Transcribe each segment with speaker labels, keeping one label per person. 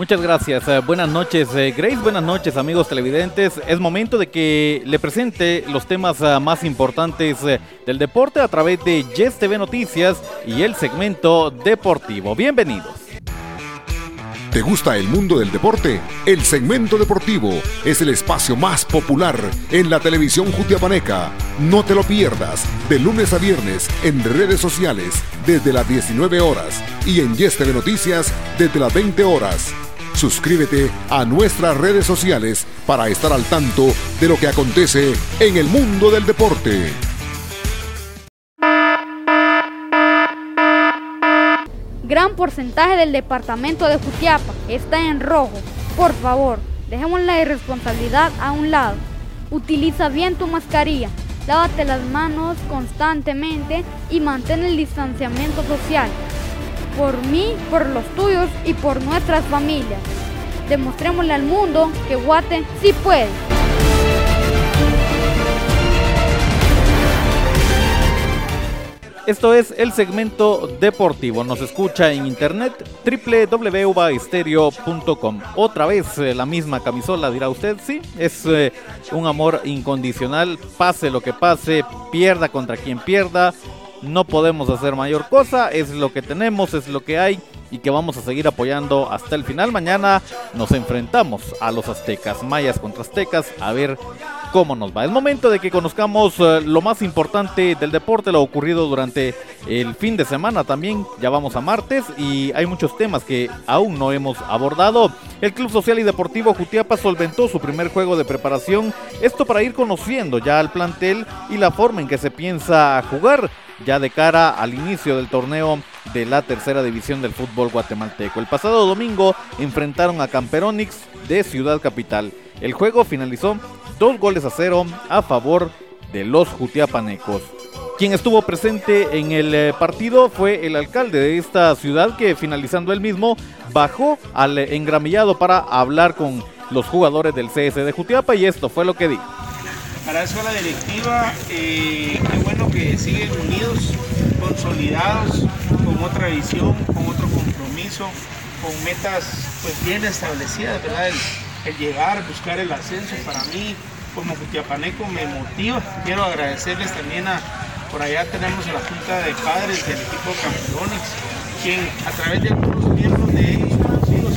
Speaker 1: Muchas gracias. Eh, buenas noches, eh, Grace. Buenas noches, amigos televidentes. Es momento de que le presente los temas eh, más importantes del deporte a través de Yes TV Noticias y el segmento deportivo. Bienvenidos.
Speaker 2: ¿Te gusta el mundo del deporte? El segmento deportivo es el espacio más popular en la televisión jutiapaneca. No te lo pierdas, de lunes a viernes en redes sociales desde las 19 horas y en Yes TV Noticias desde las 20 horas. Suscríbete a nuestras redes sociales para estar al tanto de lo que acontece en el mundo del deporte.
Speaker 3: Gran porcentaje del departamento de Jutiapa está en rojo. Por favor, dejemos la irresponsabilidad a un lado. Utiliza bien tu mascarilla, lávate las manos constantemente y mantén el distanciamiento social. Por mí, por los tuyos y por nuestras familias. Demostrémosle al mundo que Guate sí puede.
Speaker 1: Esto es el segmento deportivo. Nos escucha en internet www.ubaestereo.com. Otra vez eh, la misma camisola, dirá usted. Sí, es eh, un amor incondicional. Pase lo que pase, pierda contra quien pierda. No podemos hacer mayor cosa. Es lo que tenemos, es lo que hay y que vamos a seguir apoyando hasta el final. Mañana nos enfrentamos a los aztecas, mayas contra aztecas, a ver cómo nos va. Es momento de que conozcamos eh, lo más importante del deporte, lo ocurrido durante el fin de semana también. Ya vamos a martes y hay muchos temas que aún no hemos abordado. El Club Social y Deportivo Jutiapa solventó su primer juego de preparación, esto para ir conociendo ya al plantel y la forma en que se piensa jugar ya de cara al inicio del torneo de la tercera división del fútbol guatemalteco. El pasado domingo enfrentaron a Camperonix de Ciudad Capital. El juego finalizó dos goles a cero a favor de los jutiapanecos. Quien estuvo presente en el eh, partido fue el alcalde de esta ciudad que finalizando el mismo bajó al engramillado para hablar con los jugadores del CS de Jutiapa y esto fue lo que dijo.
Speaker 4: Agradezco a la directiva, eh, qué bueno que siguen unidos, consolidados, con otra visión, con otro compromiso, con metas pues bien establecidas, ¿verdad? el llegar, buscar el ascenso para mí como Jutiapaneco me motiva. Quiero agradecerles también a, por allá tenemos a la Junta de Padres del equipo Campeones, quien a través de algunos miembros de ellos conocidos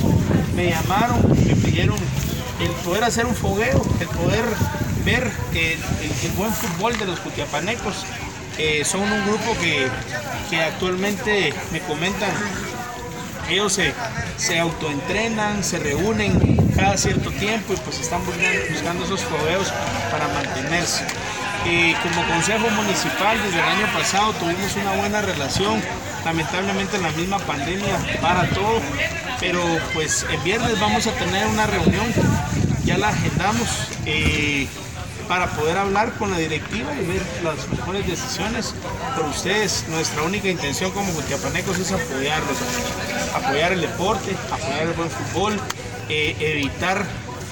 Speaker 4: me llamaron, me pidieron el poder hacer un fogueo, el poder ver el, el, buen fútbol de los Jutiapanecos. Eh, son un grupo que, que actualmente me comentan ellos se, se autoentrenan, se reúnen cada cierto tiempo y pues están buscando, esos fogueos para mantenerse. Como consejo municipal desde el año pasado tuvimos una buena relación, lamentablemente la misma pandemia para todo, pero pues el viernes vamos a tener una reunión, ya la agendamos. Eh, para poder hablar con la directiva y ver las mejores decisiones. Pero ustedes, nuestra única intención como Jutiapanecos es apoyarlos, apoyar el deporte, apoyar el buen fútbol, eh, evitar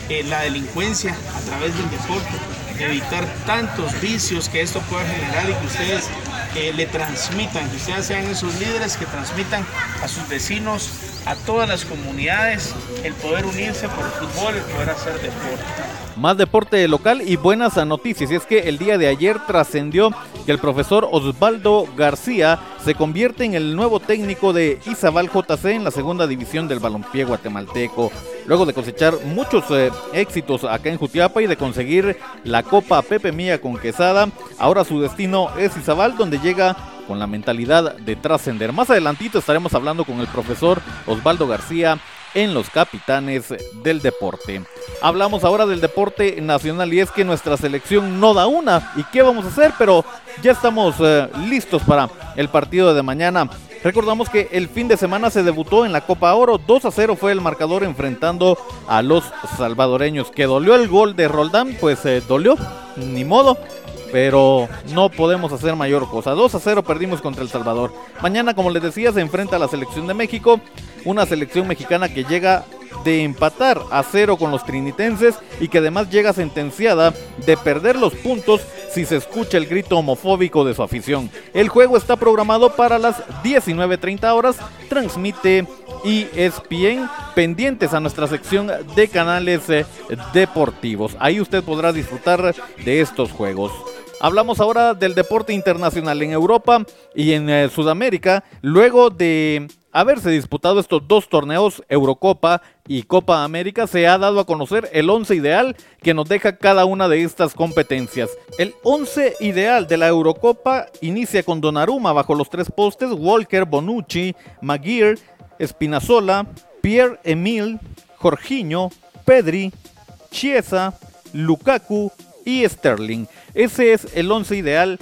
Speaker 4: eh, la delincuencia a través del deporte, evitar tantos vicios que esto pueda generar y que ustedes eh, le transmitan, que ustedes sean esos líderes que transmitan a sus vecinos, a todas las comunidades, el poder unirse por el fútbol, el poder hacer deporte.
Speaker 1: Más deporte local y buenas noticias. Y es que el día de ayer trascendió que el profesor Osvaldo García se convierte en el nuevo técnico de Izabal JC en la segunda división del balompié guatemalteco. Luego de cosechar muchos eh, éxitos acá en Jutiapa y de conseguir la Copa Pepe Mía con Quesada, ahora su destino es Izabal, donde llega con la mentalidad de trascender. Más adelantito estaremos hablando con el profesor Osvaldo García en los capitanes del deporte. Hablamos ahora del deporte nacional y es que nuestra selección no da una. ¿Y qué vamos a hacer? Pero ya estamos eh, listos para el partido de mañana. Recordamos que el fin de semana se debutó en la Copa Oro. 2 a 0 fue el marcador enfrentando a los salvadoreños. Que dolió el gol de Roldán, pues eh, dolió, ni modo pero no podemos hacer mayor cosa. 2 a 0 perdimos contra El Salvador. Mañana, como les decía, se enfrenta a la selección de México, una selección mexicana que llega de empatar a cero con los trinitenses y que además llega sentenciada de perder los puntos si se escucha el grito homofóbico de su afición. El juego está programado para las 19.30 horas, transmite ESPN, pendientes a nuestra sección de canales eh, deportivos. Ahí usted podrá disfrutar de estos juegos. Hablamos ahora del deporte internacional en Europa y en eh, Sudamérica, luego de haberse disputado estos dos torneos, Eurocopa y Copa América, se ha dado a conocer el 11 ideal que nos deja cada una de estas competencias. El 11 ideal de la Eurocopa inicia con Donnarumma bajo los tres postes, Walker, Bonucci, Maguire, Espinazola, Pierre Emil, Jorginho, Pedri, Chiesa, Lukaku y Sterling. Ese es el 11 ideal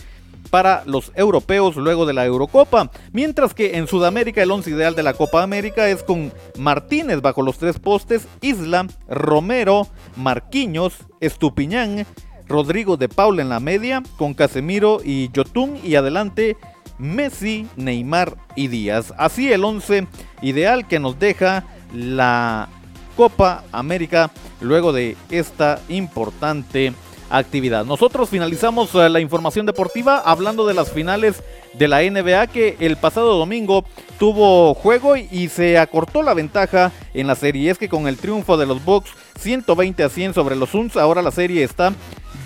Speaker 1: para los europeos luego de la Eurocopa, mientras que en Sudamérica el once ideal de la Copa América es con Martínez bajo los tres postes, Isla, Romero, Marquiños, Estupiñán, Rodrigo de Paula en la media, con Casemiro y Yotun y adelante Messi, Neymar y Díaz. Así el once ideal que nos deja la Copa América luego de esta importante actividad. Nosotros finalizamos eh, la información deportiva hablando de las finales de la NBA que el pasado domingo tuvo juego y se acortó la ventaja en la serie. Es que con el triunfo de los Bucks 120 a 100 sobre los Suns, ahora la serie está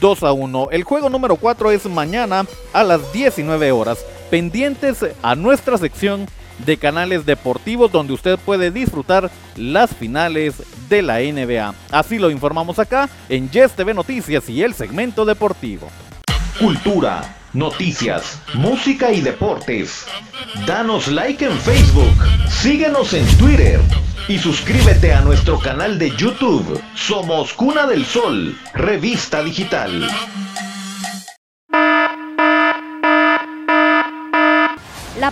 Speaker 1: 2 a 1. El juego número 4 es mañana a las 19 horas. Pendientes a nuestra sección de canales deportivos donde usted puede disfrutar las finales de la NBA. Así lo informamos acá en Yes TV Noticias y el segmento deportivo.
Speaker 5: Cultura, noticias, música y deportes. Danos like en Facebook, síguenos en Twitter y suscríbete a nuestro canal de YouTube. Somos Cuna del Sol, revista digital.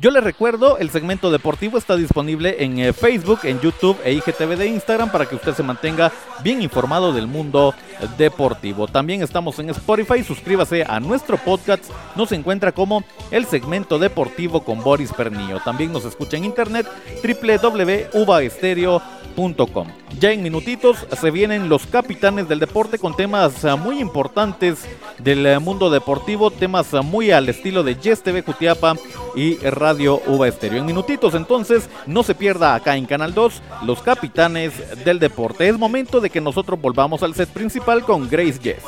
Speaker 1: Yo les recuerdo, el segmento deportivo está disponible en eh, Facebook, en YouTube e IGTV de Instagram para que usted se mantenga bien informado del mundo deportivo. También estamos en Spotify, suscríbase a nuestro podcast, nos encuentra como el segmento deportivo con Boris Pernillo. También nos escucha en internet www.uvaestereo.com. Ya en minutitos se vienen los capitanes del deporte con temas eh, muy importantes del eh, mundo deportivo, temas muy al estilo de Yes TV Jutiapa y Radio Uva Estéreo. En minutitos entonces, no se pierda acá en Canal 2 los capitanes del deporte. Es momento de que nosotros volvamos al set principal con Grace Jess.